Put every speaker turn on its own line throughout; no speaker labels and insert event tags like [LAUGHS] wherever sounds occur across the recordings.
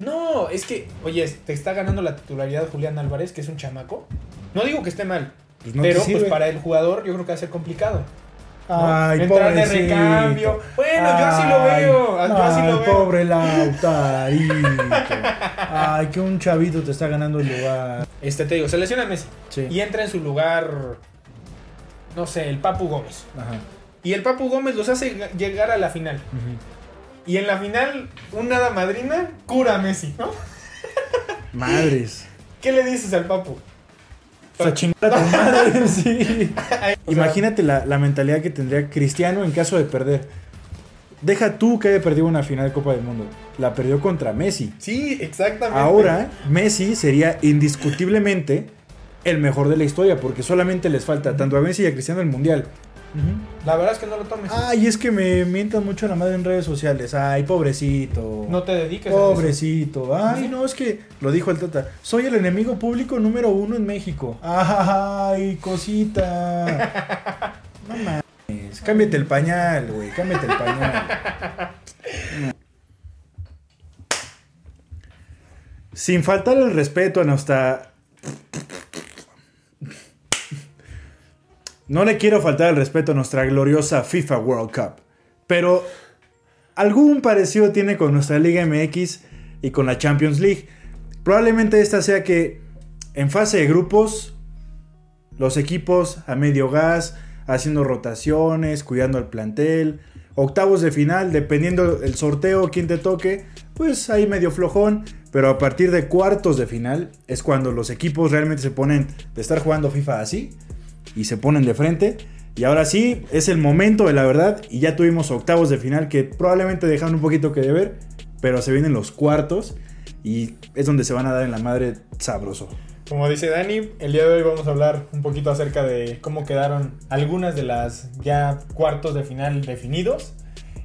No, es que, oye, te está ganando la titularidad Julián Álvarez, que es un chamaco. No digo que esté mal,
Pues no
pero pues para el jugador yo creo que va a ser complicado. ¿no?
Ay,
Entrar de recambio. Bueno, yo así lo
Ay,
veo. Yo así
ay,
lo veo.
pobre Lautarito. Ay, que un chavito te está ganando el lugar.
Este te digo, se lesiona Messi.
Sí.
Y entra en su lugar, no sé, el Papu Gómez.
Ajá.
Y el Papu Gómez los hace llegar a la final.
Ujú.
Y en la final, un nada madrina cura a Messi, ¿no?
Madres.
¿Qué le dices al Papu?
O sea, chingar a tu madre, sí. [LAUGHS] Imagínate la, la mentalidad que tendría Cristiano en caso de perder. Deja tú que haya perdido una final de Copa del Mundo. La perdió contra Messi.
Sí, exactamente.
Ahora, Messi sería indiscutiblemente el mejor de la historia, porque solamente les falta tanto a Messi y a Cristiano el Mundial.
La verdad es que no lo tomes.
Ay, es que me mientan mucho la madre en redes sociales. Ay, pobrecito.
no te dediques a eso.
Pobrecito. Ay, no, es que lo dijo el Tata. Soy el enemigo público número uno en México. Ay, cosita. No mames. Cámbiate el pañal, güey. Cámbiate el pañal. Sin faltar el respeto a nuestra. No le quiero faltar el respeto a nuestra gloriosa FIFA World Cup. Pero algún parecido tiene con nuestra Liga MX y con la Champions League. Probablemente esta sea que en fase de grupos, los equipos a medio gas, haciendo rotaciones, cuidando al plantel. Octavos de final, dependiendo del sorteo, quién te toque, pues ahí medio flojón. Pero a partir de cuartos de final es cuando los equipos realmente se ponen de estar jugando FIFA así y se ponen de frente. Y ahora sí, es el momento de la verdad. Y ya tuvimos octavos de final que probablemente dejaron un poquito que deber. Pero se vienen los cuartos. Y es donde se van a dar en la madre sabroso.
Como dice Dani, el día de hoy vamos a hablar un poquito acerca de cómo quedaron algunas de las ya cuartos de final definidos.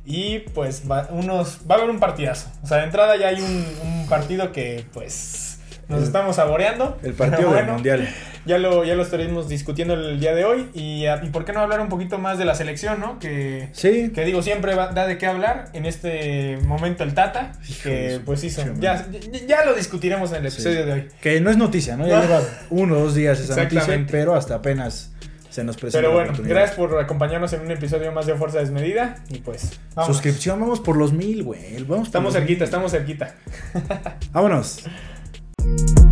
Y pues va, unos, va a haber un partidazo. O sea, de entrada ya hay un, un partido que pues nos
El-
estamos saboreando.
El partido del mundial.
Ya lo, ya lo estaremos discutiendo el día de hoy. Y, ah, y por qué no hablar un poquito más de la selección, ¿no? Que,
Sí.
que digo, siempre va- da de qué hablar. En este momento el Tata, que pues hizo. Ya, ya, lo discutiremos en el
Sí.
episodio de hoy.
Que no es noticia, ¿no? Ya lleva uno o dos días esa noticia, pero hasta apenas se nos presenta
Pero bueno, gracias por acompañarnos en un episodio más de Fuerza Desmedida. Y pues, vamos.
Suscripción, vamos por los mil, güey. Vamos
Estamos cerquita,
mil.
estamos cerquita.
Vámonos. [LAUGHS]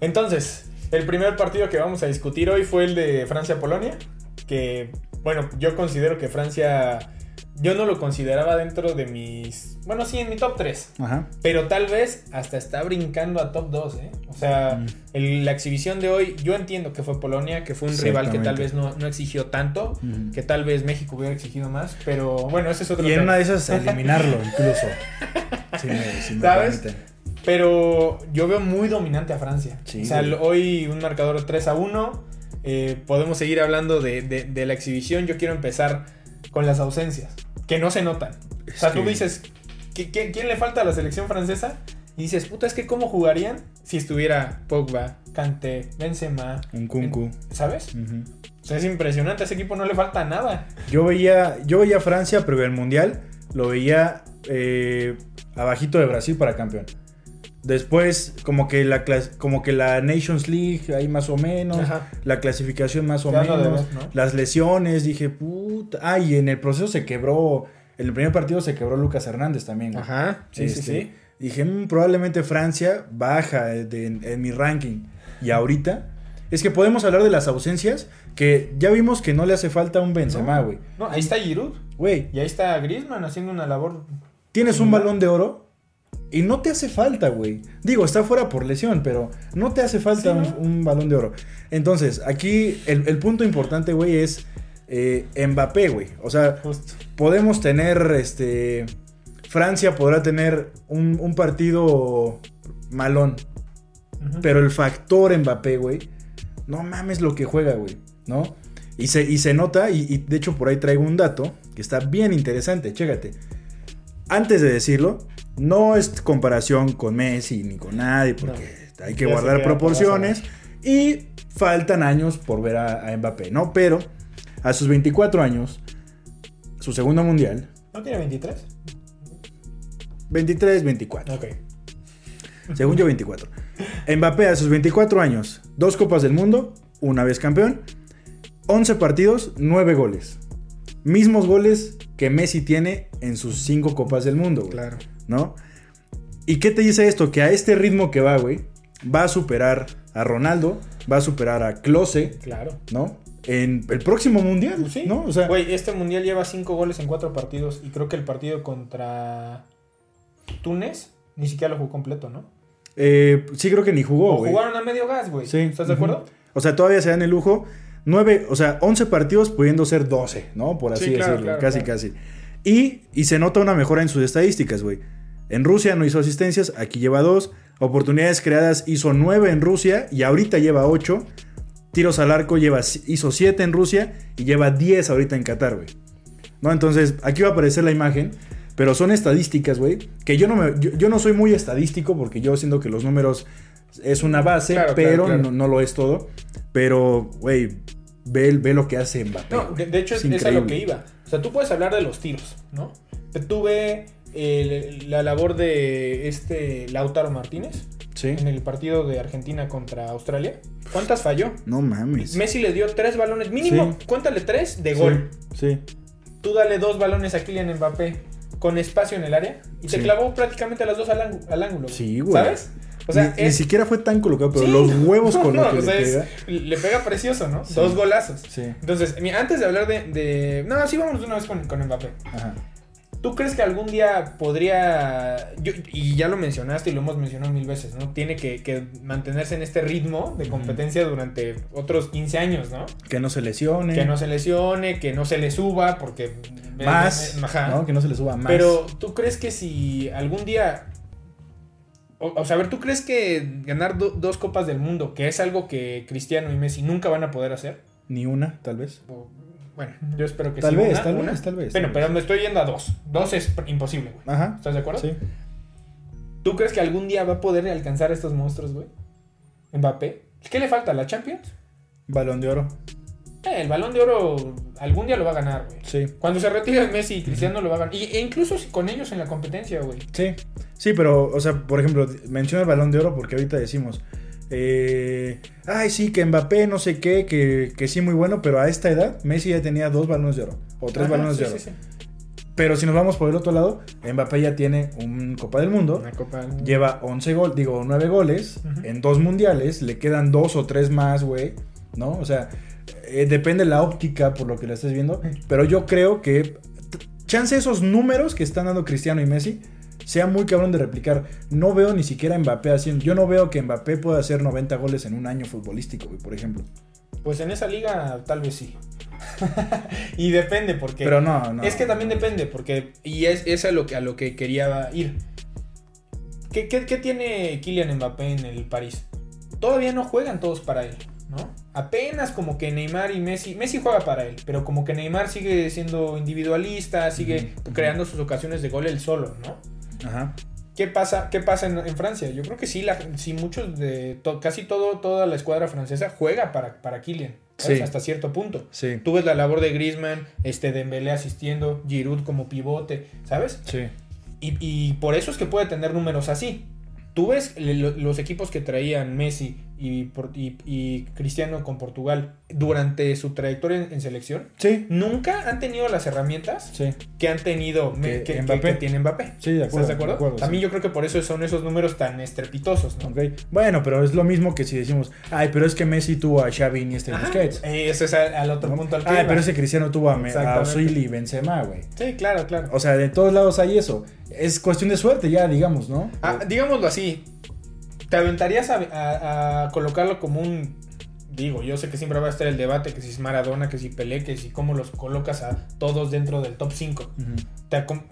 Entonces, el primer partido que vamos a discutir hoy fue el de Francia-Polonia. Que, bueno, yo considero que Francia. Yo no lo consideraba dentro de mis. Bueno, sí, en mi top 3.
Ajá.
Pero tal vez hasta está brincando a top 2, ¿eh? O sea,
Mm.
el- la exhibición de hoy, yo entiendo que fue Polonia, que fue un rival que tal vez no, no exigió tanto,
Ujú.
que tal vez México hubiera exigido más, pero bueno, ese es otro
Y en una de esas eliminarlo incluso. [LAUGHS] Si me, si me
¿Sabes?
permiten.
Pero yo veo muy dominante a Francia.
Sí,
o sea,
güey.
hoy un marcador 3 a 1. eh, podemos seguir hablando de, de- de la exhibición. Yo quiero empezar con las ausencias, que no se notan. O sea, tú dices, ¿qué- qué- ¿quién le falta a la selección francesa? Y dices, puta, es que cómo jugarían si estuviera Pogba, Kanté, Benzema,
Un kunku.
¿sabes? O sea, es impresionante, a ese equipo no le falta nada.
Yo veía, yo veía a Francia, pero el mundial lo veía eh, abajito de Brasil para campeón. Después, como que la como que la Nations League, ahí más o menos.
Ajá.
La clasificación más o menos. Las lesiones, dije, puta. Ah, y en el proceso se quebró. En el primer partido se quebró Lucas Hernández también. güey.
Ajá, sí, sí,
Este,
sí.
Dije, "Mm, probablemente Francia baja de- en, en mi ranking. Y ahorita, es que podemos hablar de las ausencias, que ya vimos que no le hace falta un Benzema, güey.
No, ahí está Giroud.
Güey,
Y ahí está Griezmann haciendo una labor.
tienes un balón de oro y no te hace falta, güey. Digo, está fuera por lesión, pero no te hace falta
Sí,
un,
¿no?
un balón de oro. Entonces, aquí el, el punto importante, güey, es eh, Mbappé, güey. O sea,
Justo.
podemos tener, este, Francia podrá tener un, un partido malón, pero el factor Mbappé, güey, no mames lo que juega, güey, ¿no? Y se, y se nota, y, y de hecho por ahí traigo un dato que está bien interesante, chécate. Antes de decirlo, no es comparación con Messi ni con nadie, porque hay que
Ya
guardar proporciones. Y faltan años por ver a, a Mbappé, ¿no? Pero a sus 24 años, su segundo mundial.
¿No tiene 23?
23, 24.
Ok.
Según yo, 24. Mbappé a sus 24 años, dos Copas del Mundo, una vez campeón, 11 partidos, 9 goles. Mismos goles que Messi tiene en sus 5 Copas del Mundo, güey.
Claro.
¿No? ¿Y qué te dice esto? Que a este ritmo que va, güey, va a superar a Ronaldo, va a superar a Klose,
Claro.
¿no? En el próximo mundial,
Sí.
¿no? O sea,
Güey, este mundial lleva 5 goles en 4 partidos y creo que el partido contra Túnez ni siquiera lo jugó completo, ¿no?
eh, sí creo que ni jugó,
o
güey.
jugaron a medio gas, güey.
Sí.
¿Estás de acuerdo?
O sea, todavía se dan el lujo. 9, o sea, 11 partidos pudiendo ser 12, ¿no? Por así
Sí, claro,
decirlo.
claro,
casi,
claro.
casi. Y, y se nota una mejora en sus estadísticas, güey. En Rusia no hizo asistencias, aquí lleva 2. Oportunidades creadas hizo 9 en Rusia y ahorita lleva 8. Tiros al arco lleva, hizo 7 en Rusia y lleva 10 ahorita en Qatar, güey. ¿No? Entonces, aquí va a aparecer la imagen. Pero son estadísticas, güey. Que yo no, me, yo, yo no soy muy estadístico porque yo siento que los números es una base,
Claro,
pero
claro, claro.
No, no lo es todo. Pero, güey, ve, ve lo que hace Mbappé.
No, de hecho es, es a lo que iba. O sea, tú puedes hablar de los tiros, ¿no? Pero tú ve el- la labor de este Lautaro Martínez
Sí.
en el partido de Argentina contra Australia. ¿Cuántas falló?
No mames.
Messi le dio tres balones, mínimo,
Sí.
cuéntale tres de gol.
Sí.
Tú dale dos balones a Kylian Mbappé con espacio en el área y te
Sí.
clavó prácticamente las dos al, al ángulo.
Sí, güey.
¿Sabes? O sea,
ni, ni
es-
siquiera fue tan colocado, pero
Sí.
los huevos [LAUGHS] con
No,
lo que
o sea,
le
es-
pega.
le pega precioso, ¿no?
Sí.
Dos golazos.
Sí.
Entonces, antes de hablar de, de- No, sí, vamos de una vez con, con Mbappé.
Ajá.
¿Tú crees que algún día podría... yo- y ya lo mencionaste y lo hemos mencionado mil veces, ¿no? Tiene que, que mantenerse en este ritmo de competencia durante otros 15 años, ¿no?
Que no se lesione.
Que no se lesione, que no se le suba, porque...
Más. ¿no? Que no se le suba más.
Pero, ¿tú crees que si algún día... O, o sea, a ver, ¿tú crees que ganar do- dos copas del mundo, que es algo que Cristiano y Messi nunca van a poder hacer?
Ni una, tal vez.
O- bueno, yo espero que
Tal
sí.
vez,
una,
tal
una.
vez, tal vez.
Bueno,
tal
pero
vez.
me estoy yendo a dos. Dos es imposible, güey.
Ajá.
¿Estás de acuerdo?
Sí.
¿Tú crees que algún día va a poder alcanzar a estos monstruos, güey? Mbappé. ¿Qué le falta? ¿La Champions?
Balón de oro.
Eh, el balón de oro algún día lo va a ganar, güey.
Sí.
Cuando se retire Messi y Cristiano lo va a ganar. Y, e incluso con ellos en la competencia, güey.
Sí, sí, pero, o sea, por ejemplo, menciona el balón de oro porque ahorita decimos, eh, ay, sí, que Mbappé, no sé qué, que, que sí, muy bueno, pero a esta edad Messi ya tenía dos balones de oro, o tres
Ajá,
balones
sí,
de oro.
sí, sí.
Pero si nos vamos por el otro lado, Mbappé ya tiene un Copa del Mundo,
Una copa.
lleva 11 gol, digo, 9 goles en dos mundiales, le quedan dos o tres más, güey, ¿no? O sea, eh, depende la óptica por lo que la estés viendo, pero yo creo que chance esos números que están dando Cristiano y Messi sea muy cabrón de replicar. No veo ni siquiera a Mbappé haciendo, yo no veo que Mbappé pueda hacer 90 goles en un año futbolístico, güey, por ejemplo.
Pues en esa liga tal vez sí. [LAUGHS] y depende porque...
Pero no, no.
es que también depende porque... Y es, es a, lo que, a lo que quería ir. ¿Qué, qué, qué tiene Kylian Mbappé en el París? Todavía no juegan todos para él, ¿no? Apenas como que Neymar y Messi... Messi juega para él, pero como que Neymar sigue siendo individualista, sigue creando sus ocasiones de gol él solo, ¿no?
Ajá.
¿Qué pasa, qué pasa en, en Francia? Yo creo que sí, la, sí muchos de... to- casi todo, toda la escuadra francesa juega para, para Kylian. Hasta cierto punto.
Sí.
Tú ves la labor de Griezmann, este Dembélé asistiendo, Giroud como pivote, ¿sabes?
Sí.
Y, y por eso es que puede tener números así. Tú ves los equipos que traían Messi y, por- y- y Cristiano con Portugal durante su trayectoria en, en selección.
Sí.
Nunca han tenido las herramientas
Sí.
que han tenido
Que Mbappé.
que tiene Mbappé.
Sí, de acuerdo.
¿Estás de acuerdo?
de acuerdo,
También yo creo que por eso son esos números tan estrepitosos, ¿no?
Ok. Bueno, pero es lo mismo que si decimos, ay, pero es que Messi tuvo a Xavi y este
Ajá.
Busquets.
Eh, Ese es al, al otro
¿no?
punto al que
Ay,
iba.
pero ese Cristiano tuvo a, a. Ozil y Benzema, güey.
Sí, claro, claro.
O sea, de todos lados hay eso. Es cuestión de suerte ya, digamos, ¿no?
Ah, digámoslo así. ¿Te aventarías a, a- a colocarlo como un. Digo, yo sé que siempre va a estar el debate: que si es Maradona, que si Pelé, que si cómo los colocas a todos dentro del top 5.
Ujú.
Te acom-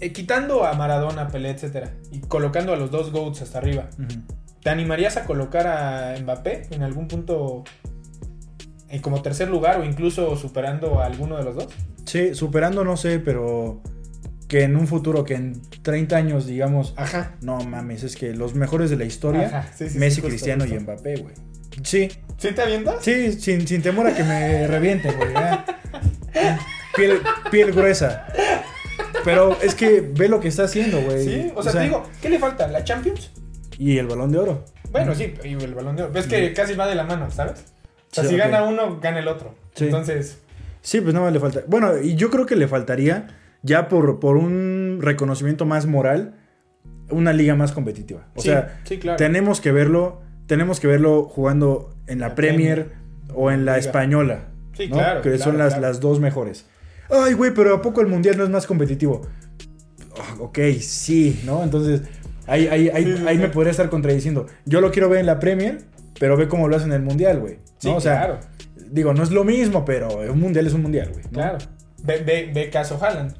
eh, quitando a Maradona, Pelé, etcétera, y colocando a los dos GOATs hasta arriba. ¿te animarías a colocar a Mbappé en algún punto eh, como tercer lugar o incluso superando a alguno de los dos?
Sí, superando no sé, pero que en un futuro, que en 30 años, digamos,
Ajá.
no mames, es que los mejores de la historia,
Ajá, sí, sí, sí,
Messi,
justo,
Cristiano
justo.
y Mbappé, güey. Sí,
¿Sí te avientas?
sí, sin, sin temor a que me revienten, güey. piel, piel gruesa. Pero es que ve lo que está haciendo, güey.
Sí, o sea, te digo, ¿qué le falta? ¿La Champions?
Y el balón de oro.
Bueno, sí, y el balón de oro. Ves que casi va de la mano, ¿sabes? O sea, si gana uno, gana el otro.
Sí.
Entonces,
Sí, pues nada más le falta. Bueno, y yo creo que le faltaría, ya por, por un reconocimiento más moral, una liga más competitiva. O
sí,
sea,
sí, claro.
tenemos que verlo, tenemos que verlo jugando en la,
La
Premier,
Premier.
o en la
Liga.
española.
Sí,
¿no?
claro,
Que
claro,
son las,
claro.
las dos mejores. Ay, güey, pero ¿a poco el mundial no es más competitivo? Oh, ok, sí, ¿no? Entonces, ahí, ahí, ahí,
Sí,
ahí me podría estar contradiciendo. Yo lo quiero ver en la Premier, pero ve cómo lo hacen en el mundial, güey. ¿no?
Sí,
o sea,
claro.
digo, no es lo mismo, pero un mundial es un mundial, güey. ¿no?
Claro. Ve, ve, ve caso Haaland.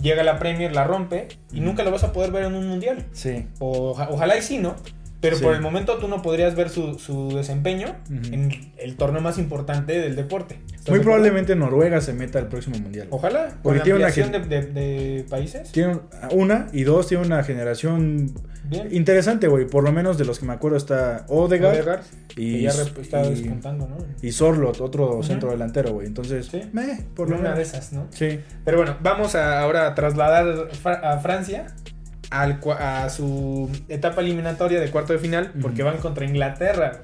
Llega la Premier, la rompe y nunca lo vas a poder ver en un mundial.
Sí.
O, oja- ojalá y sí, ¿no? Pero
Sí.
por el momento tú no podrías ver su, su desempeño en el torneo más importante del deporte. ¿Estás
Muy
de acuerdo?
probablemente Noruega se meta al próximo mundial.
Ojalá.
Porque tiene una
de, de- de países.
Tiene una y dos, tiene una generación
Bien.
interesante, güey. Por lo menos de los que me acuerdo está Odegaard,
Odegaard, que
y,
ya rep- está
y-
despuntando, ¿no?
y Sorlot, otro
Ujú.
centro delantero, güey. Entonces,
Sí.
meh, por lo
una
menos.
de esas, ¿no?
Sí.
Pero bueno, vamos a ahora a trasladar a Francia al, a su etapa eliminatoria de cuarto de final porque van contra Inglaterra.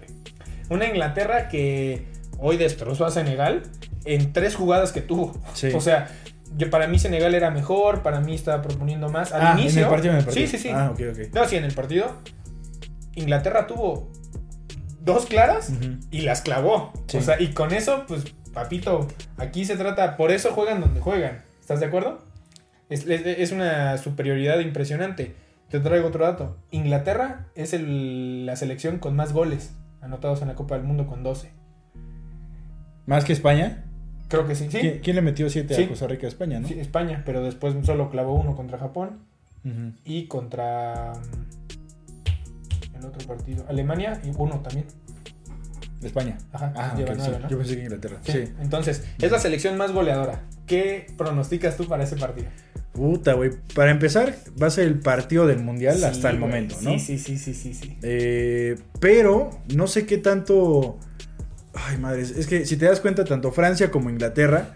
Una Inglaterra que hoy destrozó a Senegal en tres jugadas que tuvo.
Sí.
O sea, yo, para mí Senegal era mejor, para mí estaba proponiendo más. Al
Ah,
inicio.
en el partido, en el partido.
Sí, sí, sí.
Ah, ok, ok.
No, sí, en el partido. Inglaterra tuvo dos claras y las clavó.
Sí.
O sea, y con eso, pues, papito, aquí se trata, por eso juegan donde juegan. ¿Estás de acuerdo? Es, es- es una superioridad impresionante. Te traigo otro dato. Inglaterra es el- la selección con más goles anotados en la Copa del Mundo con 12.
Más que España.
Creo que sí. Sí,
¿Quién, quién le metió 7
Sí.
a Costa Rica España, no?
sí, España, pero después solo clavó uno contra Japón y contra mm, el otro partido. Alemania y uno también.
España.
Ajá,
Ah,
lleva
ok,
nueve,
sí.
¿no?
Yo pensé que Inglaterra.
Sí.
Sí.
Entonces, es la selección más goleadora. ¿Qué pronosticas tú para ese partido?
Puta, güey. Para empezar, va a ser el partido del mundial hasta el momento, ¿no?
Sí, sí, sí, sí, sí, sí.
Eh, pero no sé qué tanto. Ay, madres. Es que si te das cuenta, tanto Francia como Inglaterra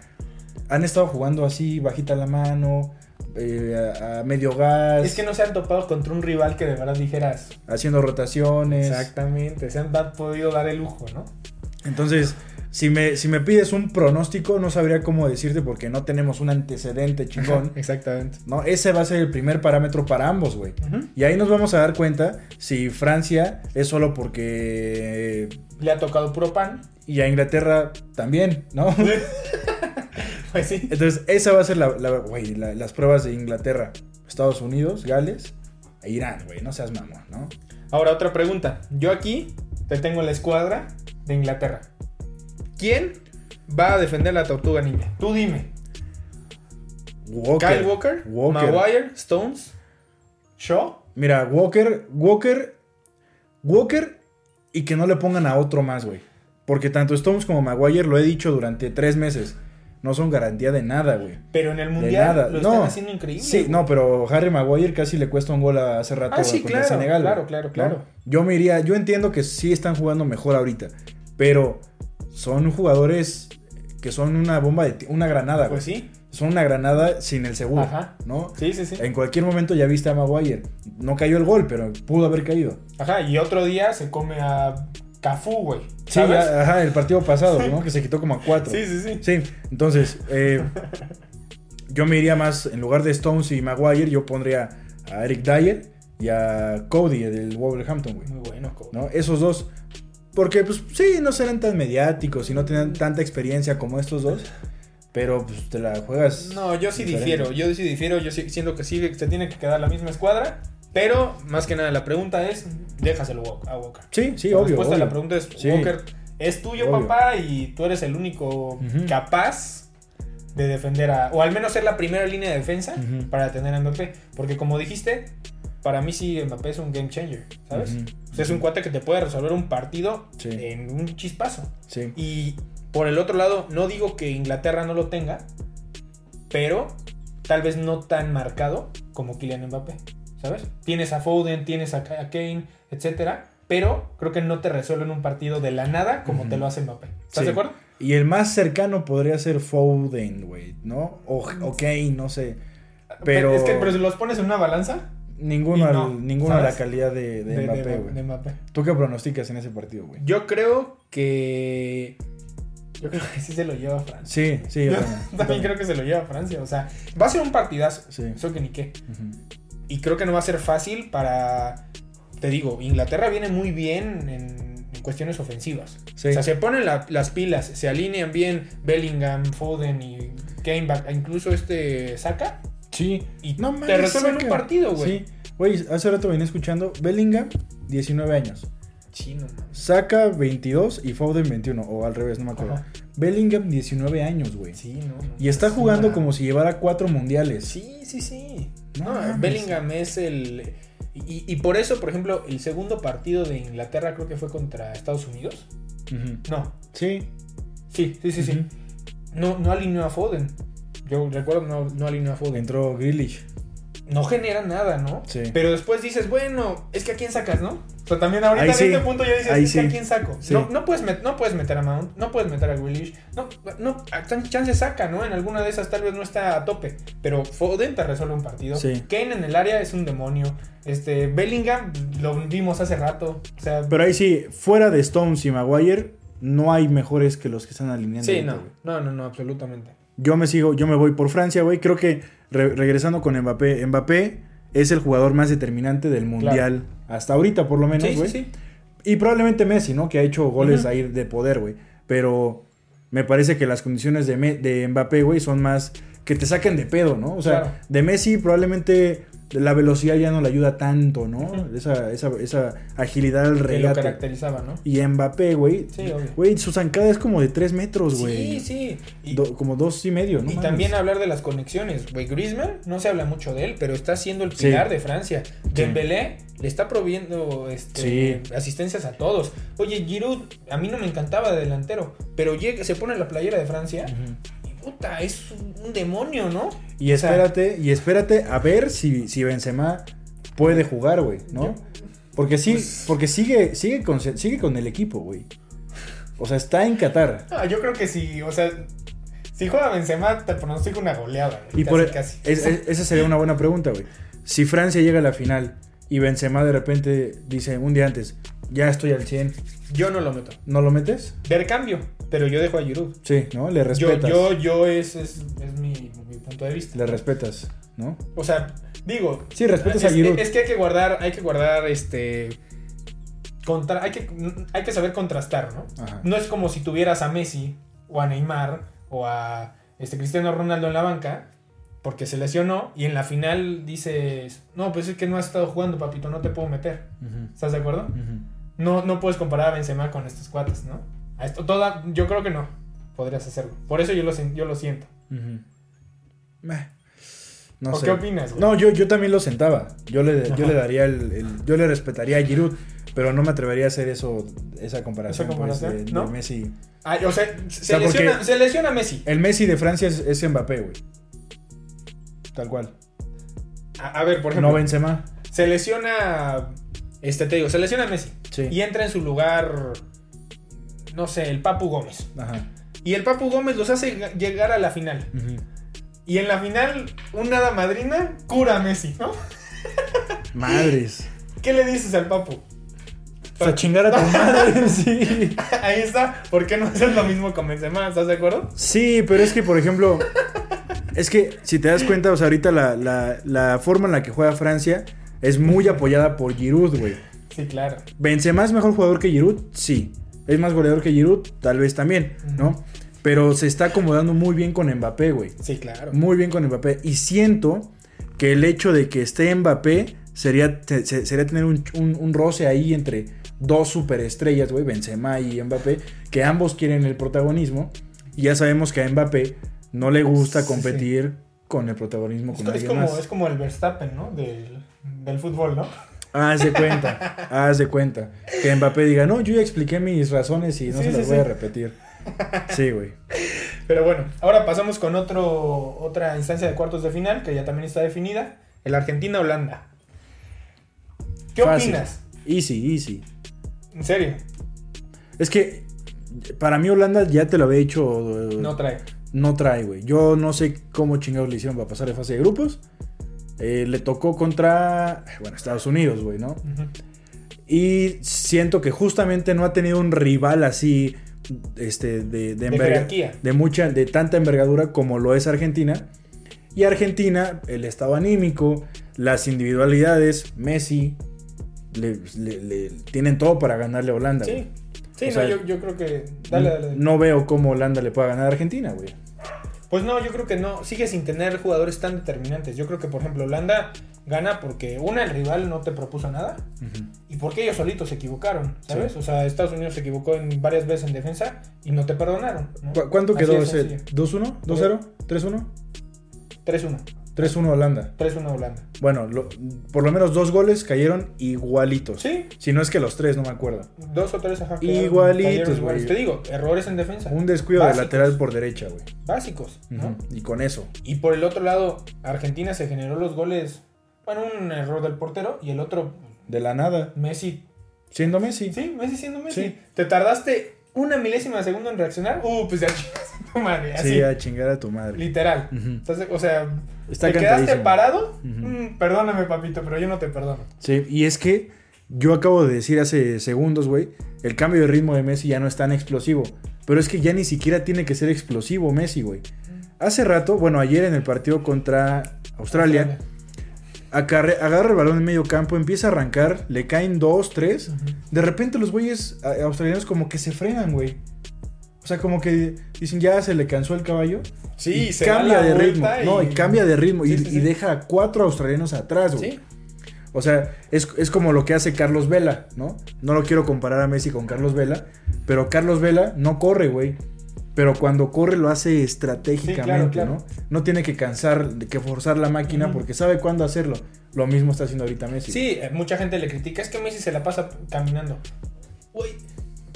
han estado jugando así, bajita la mano, eh, a, a medio gas,
Es que no se han topado contra un rival que de verdad dijeras.
haciendo rotaciones.
Exactamente, se han da- podido dar el lujo, ¿no?
Entonces, si me, si me pides un pronóstico, no sabría cómo decirte porque no tenemos un antecedente chingón. [LAUGHS]
Exactamente.
¿no? Ese va a ser el primer parámetro para ambos, güey. Y ahí nos vamos a dar cuenta si Francia es solo porque.
Le ha tocado puro pan.
Y a Inglaterra también, ¿no? [LAUGHS]
Pues [LAUGHS] sí.
Entonces, esa va a ser la, la- las pruebas de Inglaterra, Estados Unidos, Gales e Irán, güey. No seas mamón, ¿no?
Ahora otra pregunta. Yo aquí te tengo la escuadra de Inglaterra. ¿Quién va a defender la tortuga ninja? Tú dime.
Walker.
Kyle Walker,
Walker.
Maguire, Stones, Shaw.
Mira, Walker, Walker, Walker y que no le pongan a otro más, güey. Porque tanto Stones como Maguire, lo he dicho durante tres meses, no son garantía de nada, güey.
Pero en el mundial
nada.
lo
no.
están haciendo increíble.
Sí,
güey.
no, pero Harry Maguire casi le cuesta un gol hace rato
Ah, sí,
contra
claro,
Senegal.
claro, claro,
¿no?
claro.
Yo me iría, yo entiendo que sí están jugando mejor ahorita, pero son jugadores que son una bomba de una granada,
Pues
güey.
sí.
Son una granada sin el seguro,
Ajá.
¿no?
Sí, sí, sí.
En cualquier momento ya viste a Maguire. No cayó el gol, pero pudo haber caído.
Ajá, y otro día se come a Cafú, güey.
Sí, ajá, el partido pasado, ¿no? [LAUGHS] Que se quitó como a cuatro.
Sí, sí, sí.
Sí, entonces, eh, yo me iría más, en lugar de Stones y Maguire, yo pondría a Eric Dyer y a Cody del Wolverhampton, güey.
Muy bueno, Cody.
¿No? Esos dos. Porque, pues, sí, no serán tan mediáticos y no tienen tanta experiencia como estos dos. Pero, pues, te la juegas.
No, yo sí
diferente.
difiero, yo sí difiero, yo sí siento que sí se tiene que quedar la misma escuadra, pero más que nada la pregunta es, déjaselo a Walker.
Sí, sí,
la
obvio.
respuesta a la pregunta es,
Sí.
Walker, es tuyo
Obvio.
papá y tú eres el único
Ujú.
capaz de defender a, o al menos ser la primera línea de defensa
Ujú.
para tener a Mbappé, porque como dijiste, para mí sí Mbappé es un game changer, ¿sabes?
Ujú.
O sea, es un cuate que te puede resolver un partido
Sí.
en un chispazo.
Sí.
Y por el otro lado, no digo que Inglaterra no lo tenga, pero tal vez no tan marcado como Kylian Mbappé, ¿sabes? Tienes a Foden, tienes a Ka- a Kane, etcétera, pero creo que no te resuelven un partido de la nada como te lo hace Mbappé. ¿Estás
Sí.
de acuerdo?
Y el más cercano podría ser Foden, güey, ¿no? O, o Kane, no sé. Pero-
Es que, pero si los pones en una balanza.
Ninguno,
Y no,
al- ninguno a la calidad de, de
de-
Mbappé,
de-
güey.
de Mbappé.
¿Tú qué pronosticas en ese partido, güey?
Yo creo que. Yo creo que sí se lo lleva Francia.
Sí, sí, yo
Yo
también. [LAUGHS]
creo que se lo lleva Francia. O sea, va a ser un partidazo.
Sí.
Eso que ni qué. Y creo que no va a ser fácil para. Te digo, Inglaterra viene muy bien en, en cuestiones ofensivas.
Sí.
O sea, se ponen la- las pilas, se alinean bien Bellingham, Foden y Kane, back- incluso este Saka.
Sí.
Y
No
te resuelven un partido, güey.
Sí. Güey, hace rato venía escuchando Bellingham, 19 años.
Sí, no mames.
Saka, 22 y Foden, 21. O al revés, no me acuerdo.
Ajá.
Bellingham, 19 años, güey.
Sí, no. no.
Y está
Es
jugando como si llevara cuatro mundiales.
Sí, sí, sí.
No.
Bellingham es el. Y, y por eso, por ejemplo, el segundo partido de Inglaterra creo que fue contra Estados Unidos. No.
Sí.
Sí, sí, sí, sí. No, no alineó a Foden. Yo recuerdo, no, no alineó a Foden.
Entró Grealish.
No genera nada, ¿no?
Sí.
Pero después dices, bueno, es que a quién sacas, ¿no? O sea, también ahorita
Ahí
en
sí.
este punto ya dices,
Ahí
es que
sí.
a quién saco.
Sí.
No, no, puedes met- no puedes meter a Mount, no puedes meter a Grealish. No, no, a chan- chance saca, ¿no? En alguna de esas tal vez no está a tope. Pero Foden te resuelve un partido.
Sí.
Kane en el área es un demonio. Este, Bellingham lo vimos hace rato. O sea,
Pero ahí sí, fuera de Stones y Maguire, no hay mejores que los que están alineando.
sí, no, no, no, no, absolutamente.
Yo me sigo, yo me voy por Francia, güey. Creo que re- regresando con Mbappé, Mbappé es el jugador más determinante del mundial hasta ahorita, por lo menos, güey.
sí, sí.
Y probablemente Messi, ¿no? Que ha hecho goles
Ujú.
ahí de poder, güey. Pero me parece que las condiciones de, de Mbappé, güey, son más que te saquen de pedo, ¿no? O sea,
Claro.
de Messi probablemente la velocidad ya no le ayuda tanto, ¿no? Esa, esa, esa agilidad al
Que lo
regate.
caracterizaba, ¿no?
Y Mbappé, güey.
Sí, obvio.
Güey, su zancada es como de 3 metros, güey.
Sí, sí. Y,
Do- como dos y medio, ¿no?
y
mames.
también hablar de las conexiones. Güey, Griezmann, no se habla mucho de él, pero está siendo el
Sí.
pilar de Francia. Dembélé le está proviendo este,
Sí.
asistencias a todos. Oye, Giroud, a mí no me encantaba de delantero, pero llega, se pone la playera de Francia y puta, es un, demonio, ¿no?
Y
O sea,
espérate, y espérate a ver si, si Benzema puede jugar, güey, ¿no? Porque sí,
Pues-
porque sigue, sigue con, sigue con el equipo, güey. O sea, está en Qatar.
ah, yo creo que sí, o sea, si juega Benzema, te pronostico una goleada. güey,
Y por
casi, casi.
es- es- esa sería una buena pregunta, güey. Si Francia llega a la final y Benzema de repente dice un día antes, ya estoy al 100,
Yo no lo meto.
¿no lo metes?
Ver cambio, pero yo dejo a Giroud.
Sí, ¿no? Le
Yo,
respetas.
yo, yo, ese es, es mi, mi punto de vista.
Le respetas, ¿no?
O sea, digo.
Sí, respetas
es,
a Giroud.
Es que hay que guardar, hay que guardar este. Contra, hay, que, hay que saber contrastar, ¿no?
Ajá.
No es como si tuvieras a Messi o a Neymar o a este Cristiano Ronaldo en la banca porque se lesionó y en la final dices, no, pues es que no has estado jugando, papito, no te puedo meter. ¿Estás de acuerdo? No, no puedes comparar a Benzema con estos cuates, ¿no? A esto, toda, yo creo que no podrías hacerlo. Por eso yo lo, yo lo siento.
Meh. No
¿O
sé.
qué opinas? güey?
No, yo, yo también lo sentaba. Yo le, yo le daría el, el- Yo le respetaría a Giroud, pero no me atrevería a hacer eso, esa comparación,
¿Esa comparación?
pues, de. Messi.
Ah, o sea, se,
sea,
lesiona, se lesiona Messi.
El Messi de Francia es, es Mbappé, güey. Tal cual.
A, a ver, por ejemplo,
No Benzema.
se lesiona. Este te digo, se lesiona Messi.
Sí.
Y entra en su lugar. No sé, el Papu Gómez.
Ajá.
Y el Papu Gómez los hace llegar a la final.
Ujú.
Y en la final, una hada madrina cura a Messi, ¿no? [LAUGHS]
Madres. [LAUGHS]
¿Qué le dices al Papu?
O sea, chingar a tu madre, [LAUGHS] sí.
Ahí está. ¿Por qué no haces lo mismo con Benzema? ¿Estás de acuerdo?
Sí, pero es que, por ejemplo, es que si te das cuenta, o sea, ahorita la, la, la forma en la que juega Francia es muy apoyada por Giroud, güey.
Sí, claro.
Benzema es mejor jugador que Giroud, sí. Es más goleador que Giroud, tal vez también, ¿no? Pero se está acomodando muy bien con Mbappé, güey.
Sí, claro.
Muy bien con Mbappé. Y siento que el hecho de que esté Mbappé sería, te- sería tener un, un- un roce ahí entre dos superestrellas, güey, Benzema y Mbappé, que ambos quieren el protagonismo. Y ya sabemos que a Mbappé no le gusta
Sí, sí.
competir con el protagonismo
Es,
con
es
alguien
como,
más.
es como el Verstappen, ¿no? Del, del fútbol, ¿no?
Haz de cuenta, haz de cuenta. Que Mbappé diga, no, yo ya expliqué mis razones y no
Sí,
se
sí,
las voy
sí.
a repetir. Sí, güey.
Pero bueno, ahora pasamos con otro, otra instancia de cuartos de final que ya también está definida. El Argentina-Holanda. ¿Qué
Fácil.
opinas?
Easy, easy.
En serio.
Es que Para mí Holanda ya te lo había dicho.
No trae.
no trae, güey. Yo no sé cómo chingados le hicieron para pasar de fase de grupos. Eh, le tocó contra, bueno, Estados Unidos, güey, ¿no? Y siento que justamente no ha tenido un rival así, este, de, de, enverga- de mucha, de tanta envergadura como lo es Argentina. Y Argentina, el estado anímico, las individualidades, Messi, le, le- le- tienen todo para ganarle a Holanda.
Sí. Sí, no,
sea,
yo, yo creo que. Dale, dale. dale.
No veo cómo Holanda le pueda ganar a Argentina, güey.
Pues no, yo creo que no. Sigue sin tener jugadores tan determinantes. Yo creo que, por ejemplo, Holanda gana porque, una, el rival no te propuso nada. Y porque ellos solitos se equivocaron, ¿sabes?
Sí.
O sea, Estados Unidos se equivocó en varias veces en defensa y no te perdonaron. ¿no?
¿Cu- ¿Cuánto quedó ese?
sencillo.
¿2-1? ¿2-0? ¿3-1?
3-1.
3-1 Holanda.
3-1 Holanda.
Bueno, lo- por lo menos dos goles cayeron igualitos.
Sí,
Si no es que los tres, no me acuerdo.
dos o tres ajá,
Igualitos, güey.
Te digo, errores en defensa.
Un descuido
Básicos.
de lateral por derecha, güey.
Básicos, ¿no?
Y con eso.
Y por el otro lado, Argentina se generó los goles. Bueno, un error del portero y el otro,
De la nada.
Messi.
Siendo Messi.
Sí, Messi siendo Messi.
Sí.
Te tardaste una milésima de segundo en reaccionar. Uh, pues ya tu [LAUGHS] madre. Así,
Sí, a chingar a tu madre.
literal. Entonces, o sea,
Está
te quedaste parado. Mm, perdóname, papito, pero yo no te perdono.
Sí, y es que yo acabo de decir hace segundos, güey, el cambio de ritmo de Messi ya no es tan explosivo. Pero es que ya ni siquiera tiene que ser explosivo Messi, güey. Hace rato, bueno, ayer en el partido contra Australia, agarra el balón en medio campo, empieza a arrancar, le caen dos, tres. De repente los güeyes australianos como que se frenan, güey. O sea, como que dicen, ya se le cansó el caballo.
Sí,
y
se
cambia de ritmo. No, y cambia de ritmo. y,
Sí, sí,
y
sí.
deja a cuatro australianos atrás, güey.
Sí.
O sea, es, es como lo que hace Carlos Vela, ¿no? No lo quiero comparar a Messi con Carlos Vela, pero Carlos Vela no corre, güey. Pero cuando corre lo hace estratégicamente,
claro,
¿no? No tiene que cansar, de que forzar la máquina porque sabe cuándo hacerlo. Lo mismo está haciendo ahorita Messi.
Sí, eh, mucha gente le critica. Es que Messi se la pasa caminando. Güey,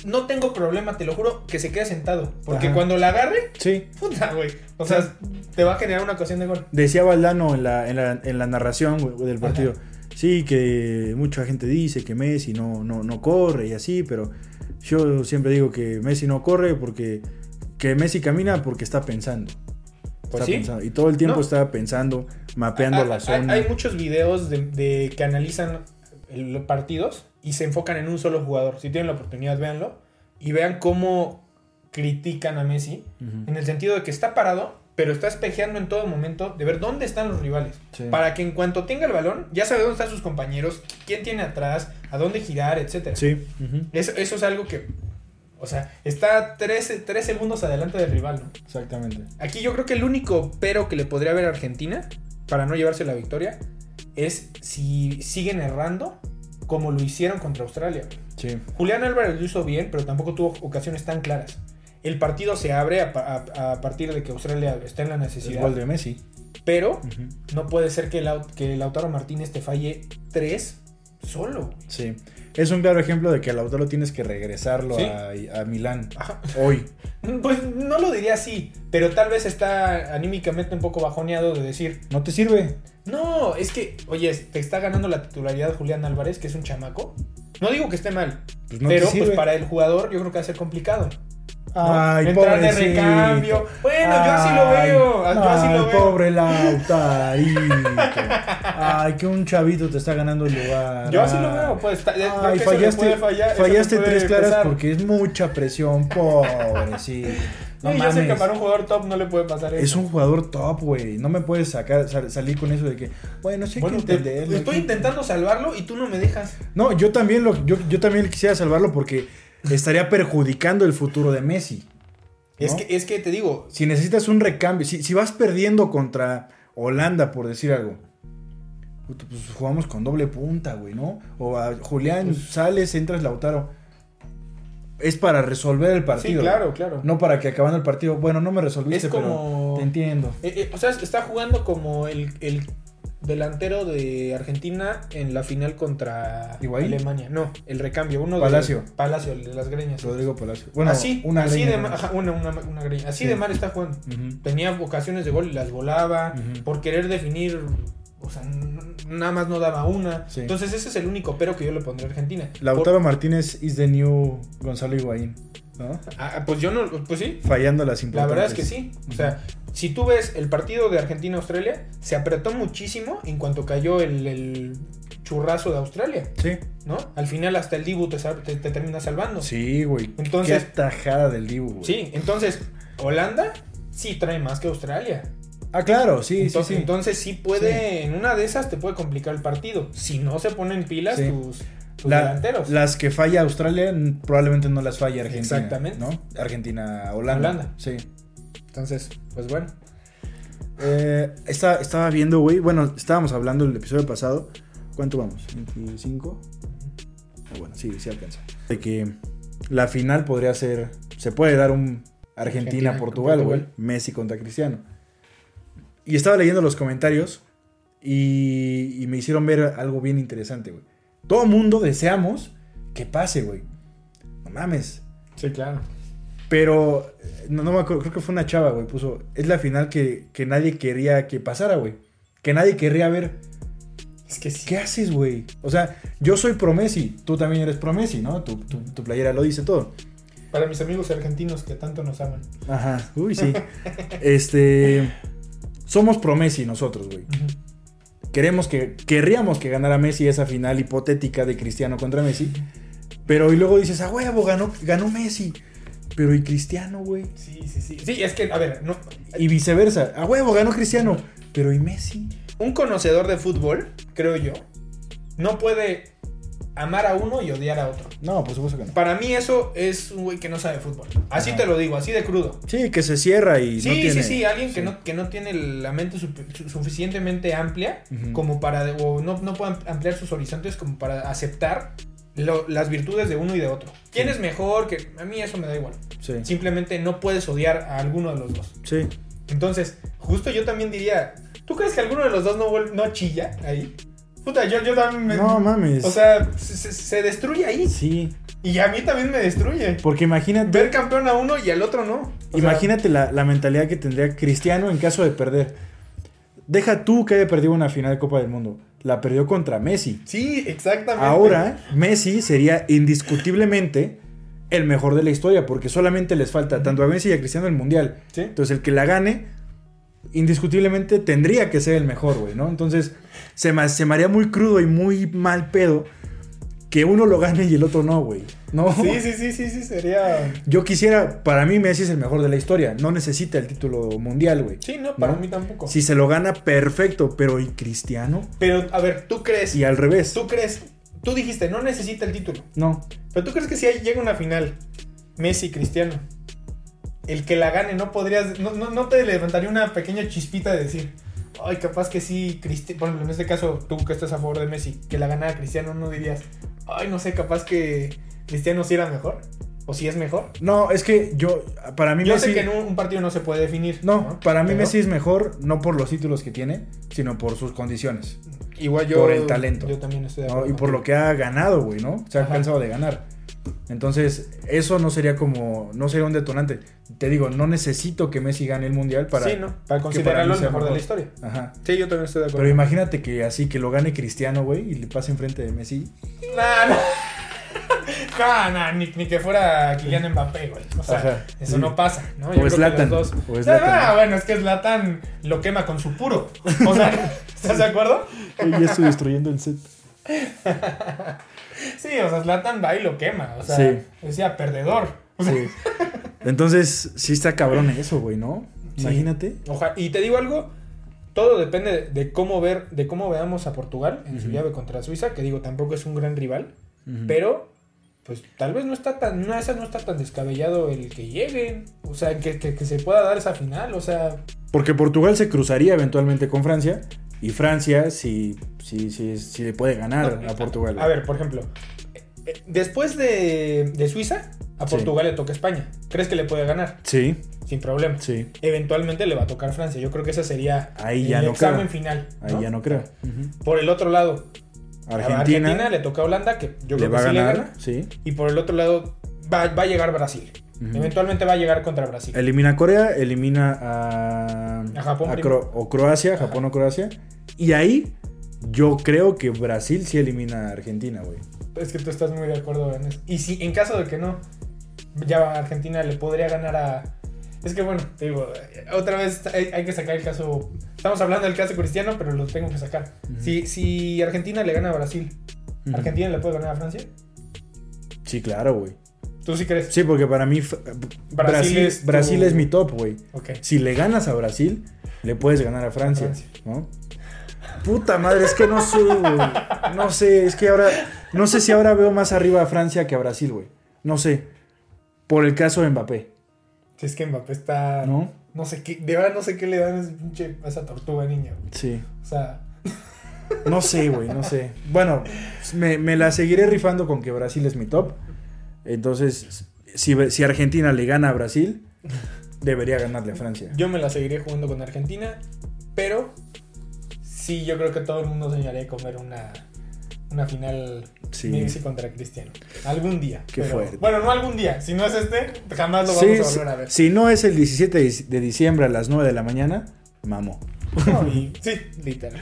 no tengo problema, te lo juro, que se quede sentado. Porque
Ajá.
cuando la agarre,
Sí.
puta, güey. O sea, te va a generar una ocasión de gol.
Decía Valdano en la, en la, en la narración güey, del partido. Sí, que mucha gente dice que Messi no, no, no corre y así, pero yo siempre digo que Messi no corre porque que Messi camina porque está pensando.
Pues
Está
sí.
pensando. Y todo el tiempo
No.
está pensando, mapeando
Ah,
la
hay-
zona.
Hay, muchos videos de, de que analizan los partidos y se enfocan en un solo jugador. Si tienen la oportunidad, véanlo. Y vean cómo critican a Messi. En el sentido de que está parado, pero está espejeando en todo momento de ver dónde están los rivales.
Sí.
Para que en cuanto tenga el balón, ya sabe dónde están sus compañeros, quién tiene atrás, a dónde girar, etc.
Sí.
eso es algo que, o sea, está tres, tres segundos adelante del rival, ¿no?
Exactamente.
Aquí yo creo que el único pero que le podría haber a Argentina para no llevarse la victoria es si siguen errando como lo hicieron contra Australia.
Sí.
Julián Álvarez lo hizo bien, pero tampoco tuvo ocasiones tan claras. El partido se abre a, pa- a- a partir de que Australia está en la necesidad.
gol de Messi.
Pero no puede ser que, Lau- que Lautaro Martínez te falle tres solo.
Sí. Es un claro ejemplo de que a Lautaro tienes que regresarlo
Sí.
a, a Milán
Ajá.
hoy. [LAUGHS]
Pues no lo diría así, pero tal vez está anímicamente un poco bajoneado de decir,
¿No te sirve?
No, es que, oye, te está ganando la titularidad Julián Álvarez, que es un chamaco. No digo que esté mal,
Pues no
pero pues para el jugador yo creo que va a ser complicado. ¿No?
Ay,
Entrar de
pobrecito.
recambio. Bueno, yo así lo veo. Yo así
ay,
lo veo.
pobre Lautarito. Ay, que un chavito te está ganando el lugar.
Yo así lo veo, pues. creo
Ay, fallaste,
puede fallar-
fallaste tres claras
pesar.
porque es mucha presión, pobre, sí. No
Sí, yo sé que para un jugador top no le puede pasar eso.
Es un jugador top, güey. No me puedes sacar, sal- salir con eso de que, bueno, sí hay
Bueno,
que
te-
entenderlo,
estoy
que-
intentando salvarlo y tú no me dejas.
No, yo también lo, yo, yo también quisiera salvarlo porque estaría perjudicando el futuro de Messi.
Es, que, es que te digo,
Si necesitas un recambio, si, si vas perdiendo contra Holanda, por decir algo, pues jugamos con doble punta, güey, ¿no? O a Julián
Pues
sales, entras Lautaro. Es para resolver el
sí,
partido.
claro, claro.
No para que acabando el partido, bueno, no me resolviste,
Es como-
pero te entiendo.
Eh, eh, o sea, está jugando como el, el delantero de Argentina en la final contra. Alemania. No, el recambio, uno
Palacio.
de Palacio, el de las greñas.
Rodrigo Palacio. Bueno,
así,
una
así
greña
de
nomás.
mal, ajá, una, una, una greña. Así
Sí.
de mal está jugando.
Ujú.
Tenía ocasiones de gol y las volaba por querer definir O sea, nada más no daba una.
Sí.
Entonces ese es el único pero que yo le pondré a Argentina.
Lautaro Martínez is the new Gonzalo Higuaín, ¿no?
Por- ah, pues yo no, pues sí.
Fallando las
La
importantes.
verdad es que sí. O sea, si tú ves el partido de Argentina-Australia, se apretó muchísimo en cuanto cayó el, el churrazo de Australia,
Sí,
¿no? Al final hasta el Dibu te, te- te termina salvando.
sí, güey.
Entonces-
Qué tajada del Dibu, güey.
Sí, entonces, Holanda sí trae más que Australia.
Ah, claro, sí,
entonces,
sí, sí.
entonces sí puede, en una de esas te puede complicar el partido. Si no se ponen pilas
Sí.
tus, tus
La-
delanteros.
Las que falla Australia probablemente no las falla Argentina.
Exactamente.
¿no? Argentina, Holanda.
Holanda.
Sí.
Entonces, pues bueno.
Eh, estaba, estaba viendo, güey. Bueno, estábamos hablando el episodio pasado. ¿Cuánto vamos? ¿25? Ah, bueno, sí, sí alcanza. De que la final podría ser. Se puede dar un
Argentina
Argentina-Portugal, güey. Messi contra Cristiano. Y estaba leyendo los comentarios. Y, y me hicieron ver algo bien interesante, güey. Todo mundo deseamos que pase, güey. No mames.
Sí, claro.
Pero, eh, no, no me acuerdo, creo que fue una chava, güey, puso, es la final que, que nadie quería que pasara, güey. Que nadie querría ver.
Es que sí.
¿Qué haces, güey? O sea, yo soy pro Messi, tú también eres pro Messi, ¿no? Tu, tu- tu playera lo dice todo.
Para mis amigos argentinos que tanto nos aman.
Ajá, uy, sí. [LAUGHS] este, somos pro Messi nosotros, güey. Queremos que, querríamos que ganara Messi esa final hipotética de Cristiano contra Messi. Pero y luego dices, ah, huevo, ganó, ganó Messi. Pero ¿y Cristiano, güey?
Sí, sí, sí. Sí, es que, a ver, no,
Y viceversa. A huevo, ganó Cristiano. Pero ¿y Messi?
un conocedor de fútbol, creo yo, no puede amar a uno y odiar a otro.
No, por supuesto que no.
Para mí eso es un güey que no sabe fútbol. Así
Ajá.
te lo digo, así de crudo.
Sí, que se cierra y
Sí,
no tiene...
sí, sí, alguien que,
sí.
no, que no tiene la mente su- su- suficientemente amplia como para, o no, no puede ampliar sus horizontes como para aceptar lo- las virtudes de uno y de otro. ¿Quién
Sí.
es mejor? Que a mí eso me da igual.
Sí,
Simplemente no puedes odiar a alguno de los dos.
sí.
Entonces, justo yo también diría, ¿tú crees que alguno de los dos no, no chilla ahí? Puta, yo, yo también me...
No mames.
O sea, se, destruye ahí.
Sí,
Y a mí también me destruye.
porque imagínate...
Ver campeón a uno y al otro no. O sea,
Imagínate la, la mentalidad que tendría Cristiano en caso de perder. Deja tú que haya perdido una final de Copa del Mundo. La perdió contra Messi.
Sí, exactamente.
Ahora, Messi sería indiscutiblemente el mejor de la historia, porque solamente les falta tanto a Messi y a Cristiano el Mundial.
Sí.
Entonces, el que la gane, indiscutiblemente tendría que ser el mejor, güey, ¿no? Entonces, se me, se me haría muy crudo y muy mal pedo que uno lo gane y el otro no, güey. No.
Sí, sí, sí, sí, sí, sería...
Yo quisiera, para mí Messi es el mejor de la historia. No necesita el título mundial, güey.
Sí, no, para
¿No?
mí tampoco.
Si se lo gana, perfecto. Pero ¿y Cristiano?
Pero, a ver, ¿tú crees?
Y al revés.
¿Tú crees? Tú dijiste, no necesita el título.
No.
Pero tú crees que si llega una final, Messi, Cristiano, el que la gane, no podrías, no, no, no te levantaría una pequeña chispita de decir, ay, capaz que sí, Cristi por ejemplo, en este caso, tú que estás a favor de Messi, que la ganara Cristiano, no dirías, ay, no sé, capaz que Cristiano sí era mejor, o si es mejor.
No, es que yo, para mí
Yo
Messi...
sé que en un, un partido no se puede definir.
No, para mí
Pero
Messi es mejor, no por los títulos que tiene, sino por sus condiciones.
Igual yo.
por el talento.
Yo también estoy de
¿no?
acuerdo.
Y por lo que ha ganado, güey, ¿no? Se ha
Ajá.
cansado de ganar. Entonces, eso no sería como, no sería un detonante. Te digo, no necesito que Messi gane el mundial para...
sí, ¿no? Para considerarlo el mejor de la historia.
Ajá.
Sí, yo también estoy de acuerdo.
Pero imagínate que así, que lo gane Cristiano, güey, y le pase enfrente de Messi.
Nah, no. [LAUGHS] No, no, ni, ni que fuera Kylian Mbappé, güey. O sea,
Ajá,
eso
sí.
no pasa, ¿no?
O
creo que
Zlatan,
dos-
o Zlatan.
Ah, bueno, es que Zlatan lo quema con su puro. O sea, [LAUGHS] ¿estás de acuerdo?
ya estoy destruyendo el set. [LAUGHS]
Sí, o sea, Zlatan va y lo quema. O sea,
Sí.
decía perdedor. O sea,
Sí. Entonces, sí está cabrón eso, güey, ¿no?
Sí.
Imagínate.
oja- y te digo algo, todo depende de, cómo ver, de cómo veamos a Portugal en su
Ujú.
llave contra Suiza, que digo, tampoco es un gran rival, pero pues tal vez no está tan, no, esa no está tan descabellado el que lleguen, o sea, que, que, que se pueda dar esa final, o sea,
Porque Portugal se cruzaría eventualmente con Francia. Y Francia sí, sí, sí, sí le puede ganar
No,
a Portugal.
A ver, por ejemplo, eh, eh, después de, de Suiza, a
Sí.
Portugal le toca España. ¿Crees que le puede ganar?
Sí,
Sin problema.
sí.
Eventualmente le va a tocar Francia. Yo creo que ese sería
Ahí ya
el
no
examen
creo.
final.
Ahí ya no creo.
Por el otro lado,
Argentina,
Argentina le toca a Holanda, que yo
le
creo
va
que
a
sí le
ganar.
gana.
Sí.
Y por el otro lado, va, va a llegar Brasil. Eventualmente va a llegar contra Brasil.
Elimina a Corea, elimina a,
A Japón
a
primero.
Cro- o Croacia, Japón o Croacia, Y ahí yo creo que Brasil sí elimina a Argentina, güey.
Es que tú estás muy de acuerdo en eso. Y si en caso de que no, ya Argentina le podría ganar a. Es que bueno, te digo, otra vez hay, hay que sacar el caso. Estamos hablando del caso cristiano, pero lo tengo que sacar. Si, si Argentina le gana a Brasil. ¿Argentina le puede ganar a Francia?
Sí, claro, güey.
¿Tú sí crees?
Sí, porque para mí Brasil,
es
Brasil,
tu-
es mi top, güey.
Ok.
Si le ganas a Brasil, le puedes ganar a Francia,
Francia.
¿no? Puta madre, es que no sé, güey. No sé, es que ahora. No sé si ahora veo más arriba a Francia que a Brasil, güey. No sé. Por el caso de Mbappé,
Si es que Mbappé está.
¿no?
No sé qué. De verdad no sé qué le dan a, ese pinche- a esa tortuga niña. güey.
Sí.
O sea.
No sé, güey, no sé. Bueno, me, me la seguiré rifando con que Brasil es mi top. Entonces, si, si Argentina le gana a Brasil, debería ganarle a Francia.
Yo me la seguiré jugando con Argentina, pero sí, yo creo que todo el mundo soñaría con ver una, una final
Sí.
Messi contra Cristiano. Algún día.
Qué
pero-
fuerte.
Bueno, no algún día. Si no es este, jamás lo
Sí,
vamos a volver a ver.
si no es el 17 de diciembre a las 9 de la mañana, mamo.
No, [LAUGHS] y- sí, literal.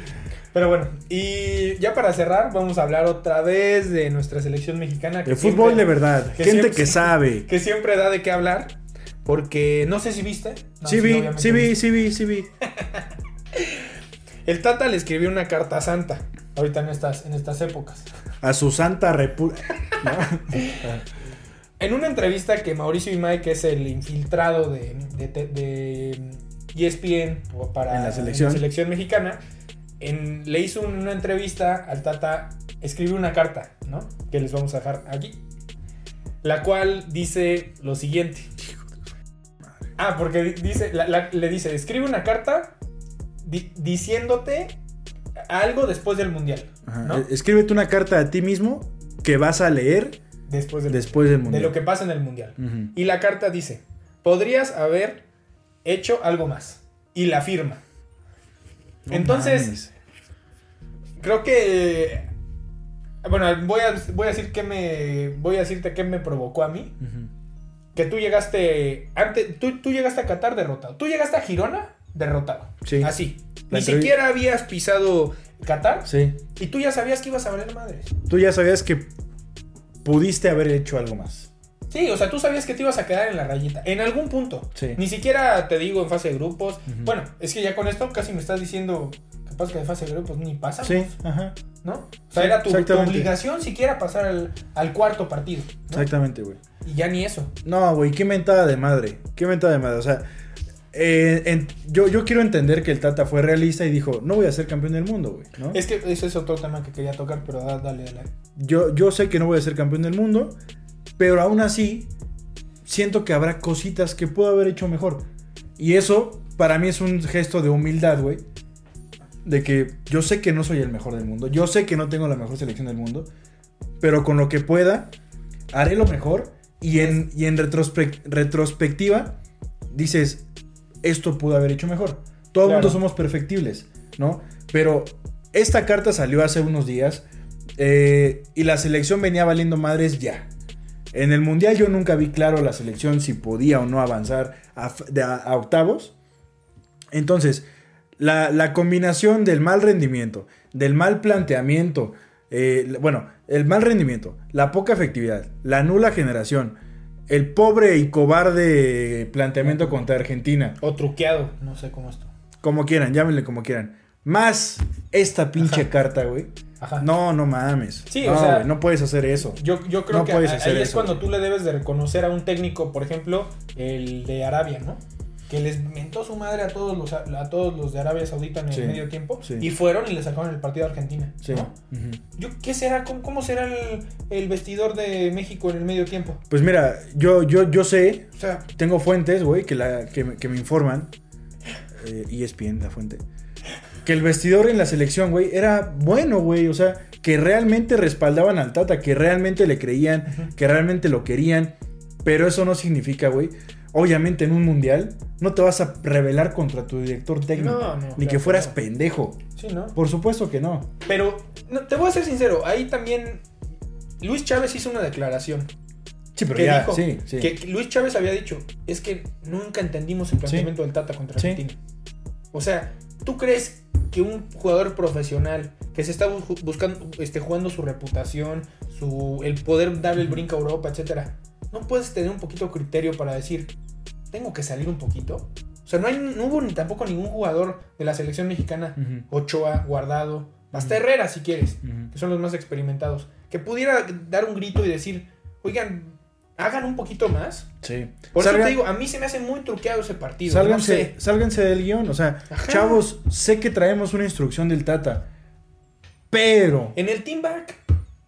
Pero bueno, y ya para cerrar, vamos a hablar otra vez de nuestra selección mexicana. que
De fútbol de verdad.
que
Gente
siempre-
que sabe.
Que siempre da de qué hablar. Porque no sé si viste. No,
Sí vi, sí vi, sí vi, sí [LAUGHS] vi.
El Tata le escribió una carta santa. Ahorita en estas, en estas épocas.
A su santa república. [LAUGHS]
En una entrevista que Mauricio Imay, que es el infiltrado de, de, de- de ESPN para
En la selección.
selección mexicana, en- le hizo una entrevista al Tata, escribió una carta, ¿no? Que les vamos a dejar aquí. La cual dice lo siguiente. Ah, porque di- dice, la- la- le dice, escribe una carta di- diciéndote algo después del mundial. ¿no?
Escríbete una carta a ti mismo que vas a leer
Después del
después del
de
mundial.
lo que pasa en el mundial. Y la carta dice, podrías haber hecho algo más. Y la firma.
No
Entonces, creo que... Bueno, voy a, voy a decir que me... Voy a decirte qué me provocó a mí. Que tú llegaste... Antes, tú, tú llegaste a Qatar derrotado. Tú llegaste a Girona derrotado.
Sí.
Así.
La
Ni siquiera habías pisado Qatar.
Sí.
Y tú ya sabías que ibas a valer madres.
Tú ya sabías que pudiste haber hecho algo más.
Sí, o sea, tú sabías que te ibas a quedar en la rayita. En algún punto.
Sí.
Ni siquiera te digo en fase de grupos. Bueno, es que ya con esto casi me estás diciendo. Capaz que de fase de grupos ni pasa.
Sí, ajá.
¿No? O sea,
Sí,
era tu, obligación siquiera pasar al, al cuarto partido. ¿no?
Exactamente, güey.
Y ya ni eso.
No, güey, qué mentada de madre. Qué mentada de madre. O sea, eh, en- yo, yo quiero entender que el Tata fue realista y dijo, no voy a ser campeón del mundo, güey. ¿no?
Es que ese es otro tema que quería tocar, pero da- dale, dale.
Yo, yo sé que no voy a ser campeón del mundo, pero aún así siento que habrá cositas que puedo haber hecho mejor. Y eso para mí es un gesto de humildad, güey. De que yo sé que no soy el mejor del mundo, yo sé que no tengo la mejor selección del mundo, pero con lo que pueda, haré lo mejor. Y en, y en retrospe- retrospectiva, dices, esto pudo haber hecho mejor. Todo el
Claro.
mundo somos perfectibles, ¿no? Pero esta carta salió hace unos días eh, y la selección venía valiendo madres ya. En el Mundial yo nunca vi claro la selección si podía o no avanzar a, octavos. Entonces, la, la combinación del mal rendimiento, del mal planteamiento, eh, bueno, el mal rendimiento, la poca efectividad, la nula generación, el pobre y cobarde planteamiento contra Argentina,
O truqueado, no sé cómo esto.
como quieran, llámenle como quieran, más esta pinche
Ajá.
carta, güey.
Ajá.
No, no mames.
Sí,
no,
o sea-
güey, no puedes hacer eso.
Yo, yo creo
No
que
puedes
a-
hacer
ahí es cuando tú le debes de reconocer a un técnico, por ejemplo, el de Arabia, ¿no? Que les mentó su madre a todos los, a todos los de Arabia Saudita en el
Sí,
medio tiempo.
sí.
Y fueron y le sacaron el partido a Argentina.
Sí.
¿no? Yo, ¿Qué será? ¿Cómo, cómo será el, el vestidor de México en el medio tiempo?
Pues mira, yo, yo, yo sé,
O sea,
tengo fuentes, güey, que, la, que, me- que me informan. Eh, ESPN, la fuente. Que el vestidor en la selección, güey, era bueno, güey. O sea, que realmente respaldaban al Tata, que realmente le creían, que realmente lo querían. Pero eso no significa, güey. Obviamente en un mundial no te vas a rebelar contra tu director técnico.
No, no,
ni
claro
que fueras pendejo.
sí, ¿no?
Por supuesto que no.
Pero no, te voy a ser sincero, ahí también Luis Chávez hizo una declaración.
Sí, pero
que
ya,
dijo
sí, sí.
que Luis Chávez había dicho, es que nunca entendimos el planteamiento del Tata contra. Argentina. O sea, ¿tú crees que un jugador profesional que se está buscando, este, jugando su reputación, su, el poder darle el brinco a Europa, etcétera, no puedes tener un poquito criterio para decir, tengo que salir un poquito. O sea, no, hay, no hubo ni tampoco ningún jugador de la selección mexicana, Ochoa, Guardado, hasta Herrera si quieres, que son los más experimentados, que pudiera dar un grito y decir, oigan, hagan un poquito más.
Sí.
Por eso te digo, a mí se me hace muy truqueado ese partido.
Sálganse, sálganse del guion. O sea, chavos, sé que traemos una instrucción del Tata. Pero.
En el team back.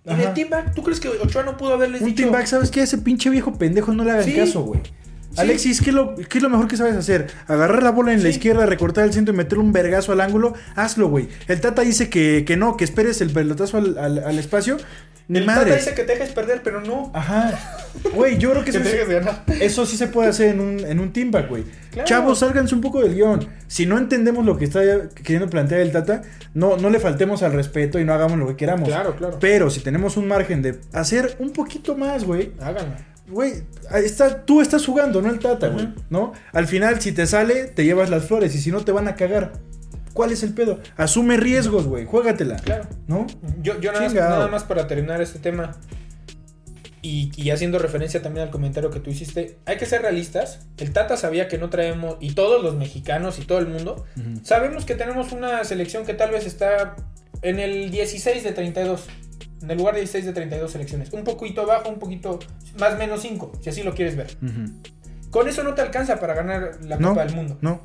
En el team back, ¿tú crees que Ochoa no pudo haberles
un dicho? Un team back, ¿sabes qué? Ese pinche viejo pendejo no le hagan caso, güey. Alexis, ¿qué es, lo, ¿qué es, lo, mejor que sabes hacer? Agarrar la bola en la izquierda, recortar el centro y meter un vergazo al ángulo. Hazlo, güey. El Tata dice que, que, no, que esperes el pelotazo al, al, al espacio.
Ni el Tata dice que te dejes perder, pero no.
Ajá. Güey, yo creo que, [LAUGHS] eso, sí se puede hacer en un, en un team back, güey. Chavos, sálganse un poco del guion. Si no entendemos lo que está queriendo plantear el Tata, no, no le faltemos al respeto y no hagamos lo que queramos.
Claro, claro.
Pero si tenemos un margen de hacer un poquito más, güey.
Háganlo.
Güey, está, tú estás jugando, no el Tata, güey. ¿No? Al final, si te sale, te llevas las flores y si no, te van a cagar. ¿Cuál es el pedo? Asume riesgos, güey. Juégatela.
Claro.
¿No?
Yo, yo nada, más, para terminar este tema. Y, haciendo referencia también al comentario que tú hiciste, hay que ser realistas. El Tata sabía que no traemos, y todos los mexicanos y todo el mundo, sabemos que tenemos una selección que tal vez está en el 16 de 32. En el lugar de 16 de 32 selecciones. Un poquito abajo, un poquito más o menos 5, si así lo quieres ver. Con eso no te alcanza para ganar la Copa del Mundo.
No.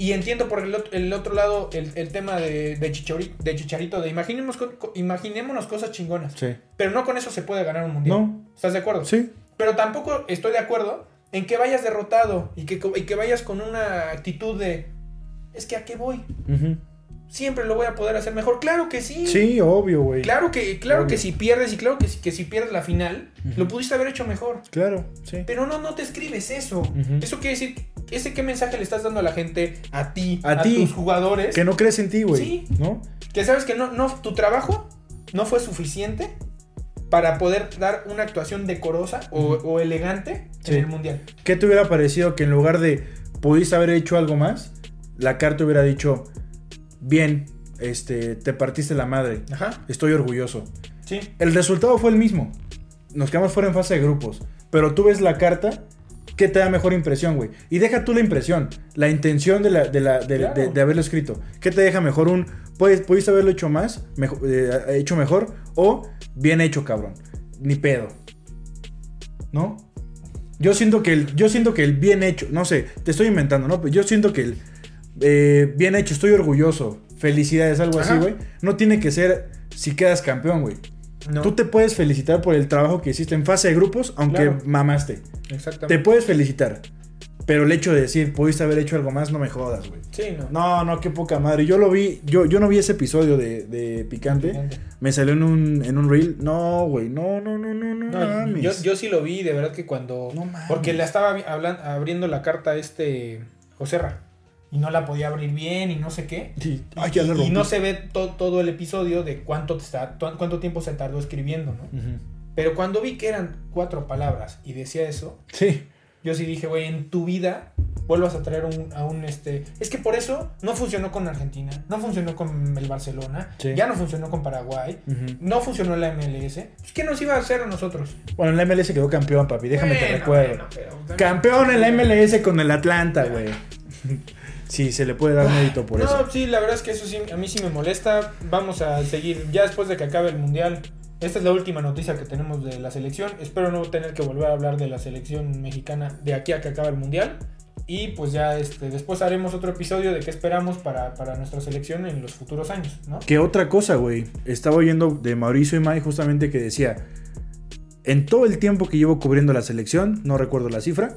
Y entiendo por el otro, el otro lado el, tema de, de, Chicharito, de Chicharito, de imaginemos, imaginémonos cosas chingonas.
Sí.
Pero no con eso se puede ganar un mundial.
No.
¿Estás de acuerdo?
Sí.
Pero tampoco estoy de acuerdo en que vayas derrotado y que, que vayas con una actitud de, es que a qué voy siempre lo voy a poder hacer mejor. Claro que sí.
Sí, obvio, güey.
Claro que, claro que si pierdes y claro que, que si pierdes la final, lo pudiste haber hecho mejor.
Claro, sí.
Pero no, no te escribes eso. Eso quiere decir, ese qué mensaje le estás dando a la gente, a ti,
a, ti,
tus jugadores.
Que no crees en ti, güey.
Sí.
¿No?
Que sabes que no, no, tu trabajo no fue suficiente para poder dar una actuación decorosa o, elegante en el mundial.
¿Qué te hubiera parecido que en lugar de pudiste haber hecho algo más, la carta hubiera dicho, bien, este, te partiste la madre.
Ajá.
Estoy orgulloso.
Sí.
El resultado fue el mismo. Nos quedamos fuera en fase de grupos. Pero tú ves la carta, ¿qué te da mejor impresión, güey? Y deja tú la impresión, la intención de, la, de, la, de, haberlo escrito. ¿Qué te deja mejor? Un, puedes, pudiste haberlo hecho más, mejor, eh, hecho mejor, o bien hecho, cabrón. Ni pedo. ¿No? Yo siento que el, yo siento que el bien hecho, no sé, te estoy inventando, ¿no? Yo siento que el eh, bien hecho, estoy orgulloso, felicidades, algo así, güey. No tiene que ser si quedas campeón, güey. Tú te puedes felicitar por el trabajo que hiciste en fase de grupos, aunque mamaste.
Exactamente.
Te puedes felicitar. Pero el hecho de decir, pudiste haber hecho algo más, no me jodas, güey.
Sí, no.
No, no, qué poca madre. Yo lo vi, yo, yo no vi ese episodio de, Picante. Me salió en un, en un reel. No, güey, no, no, no, no, no.
yo, yo, sí lo vi, de verdad que cuando. No mames. Porque le estaba abriendo la carta a este Joserra y no la podía abrir bien y no sé qué. y, no se ve todo el episodio de cuánto, está, cuánto tiempo se tardó escribiendo, ¿no? Pero cuando vi que eran cuatro palabras y decía eso,
sí.
yo sí dije, güey, en tu vida vuelvas a traer a un este. Es que por eso no funcionó con Argentina, no funcionó con el Barcelona, ya no funcionó con Paraguay, no funcionó la MLS. Pues, ¿Qué nos iba a hacer a nosotros?
Bueno, en la MLS quedó campeón, papi, déjame te recuerdo. campeón en la MLS con el Atlanta, güey. [LAUGHS] Sí, se le puede dar mérito por eso.
No, sí, la verdad es que eso sí, a mí sí me molesta. Vamos a seguir, ya después de que acabe el Mundial. Esta es la última noticia que tenemos de la selección. Espero no tener que volver a hablar de la selección mexicana de aquí a que acabe el Mundial. Y pues ya este, después haremos otro episodio de qué esperamos para, nuestra selección en los futuros años, ¿no?
Que otra cosa, güey. Estaba oyendo de Mauricio y May justamente que decía, en todo el tiempo que llevo cubriendo la selección, no recuerdo la cifra,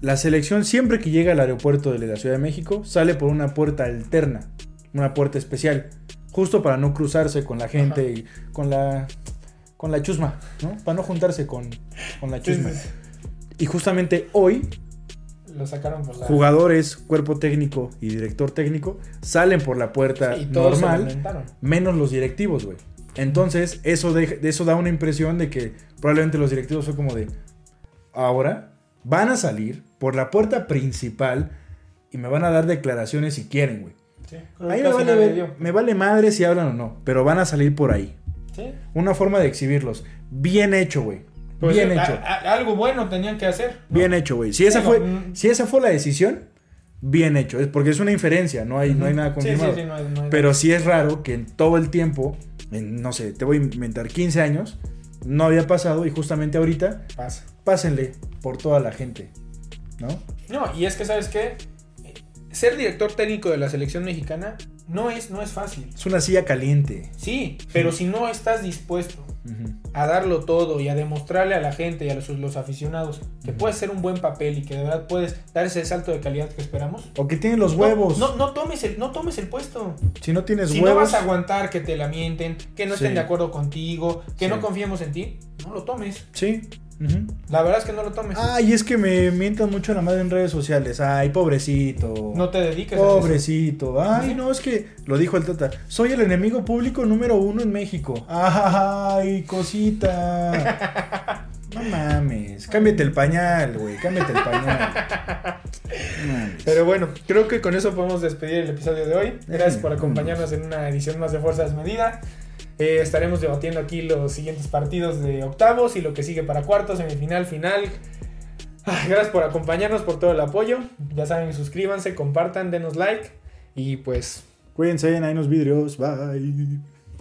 la selección siempre que llega al aeropuerto de la Ciudad de México sale por una puerta alterna, una puerta especial, justo para no cruzarse con la gente y con la con la chusma, ¿no? Para no juntarse con, con la chusma. Y justamente hoy
lo sacaron por la...
jugadores, cuerpo técnico y director técnico salen por la puerta normal, menos los directivos, güey. Entonces, eso, de, eso da una impresión de que probablemente los directivos fue como de, ahora van a salir por la puerta principal y me van a dar declaraciones si quieren, güey.
Sí,
A mí me vale, me vale madre si hablan o no, pero van a salir por ahí.
Sí.
Una forma de exhibirlos. Bien hecho, güey.
Pues,
Bien
a-
hecho.
a- algo bueno tenían que hacer. ¿no?
Bien hecho, güey. Si esa fue,
mm.
si esa fue la decisión, bien hecho. Es porque es una inferencia, no hay, no hay nada
Sí,
confirmado.
sí, sí, no hay- no hay-
Pero sí es raro que en todo el tiempo, en, no sé, te voy a inventar 15 años, no había pasado y justamente ahorita,
pasa.
pásenle por toda la gente, ¿no?
No, y es que, ¿sabes qué? Ser director técnico de la selección mexicana no es, no es fácil.
Es una silla caliente.
Sí, pero si no estás dispuesto a darlo todo y a demostrarle a la gente y a los, los aficionados que puedes hacer un buen papel y que de verdad puedes dar ese salto de calidad que esperamos.
O que tienen los
no-
huevos.
No, no, tomes, el, no tomes el puesto.
Si no tienes
Si no
huevos.
vas a aguantar que te la mienten, que no estén
Sí.
de acuerdo contigo, que
Sí.
no confiemos en ti, no lo tomes.
Sí.
La verdad es que no lo tomes.
Ay, es que me mientan mucho la madre en redes sociales. Ay, pobrecito.
No te dediques a eso.
Pobrecito. Ay, no, es que lo dijo el Tata. Soy el enemigo público número uno en México. Ay, cosita. [LAUGHS] No mames. Cámbiate el pañal, güey. Cámbiate el pañal. No mames.
Pero bueno, creo que con eso podemos despedir el episodio de hoy. Gracias por acompañarnos en una edición más de Fuerza Desmedida. Eh, estaremos debatiendo aquí los siguientes partidos de octavos y lo que sigue para cuartos, semifinal, final. Gracias por acompañarnos, por todo el apoyo. Ya saben, suscríbanse, compartan, denos like. Y pues,
Cuídense, ahí nos vidrios. Bye.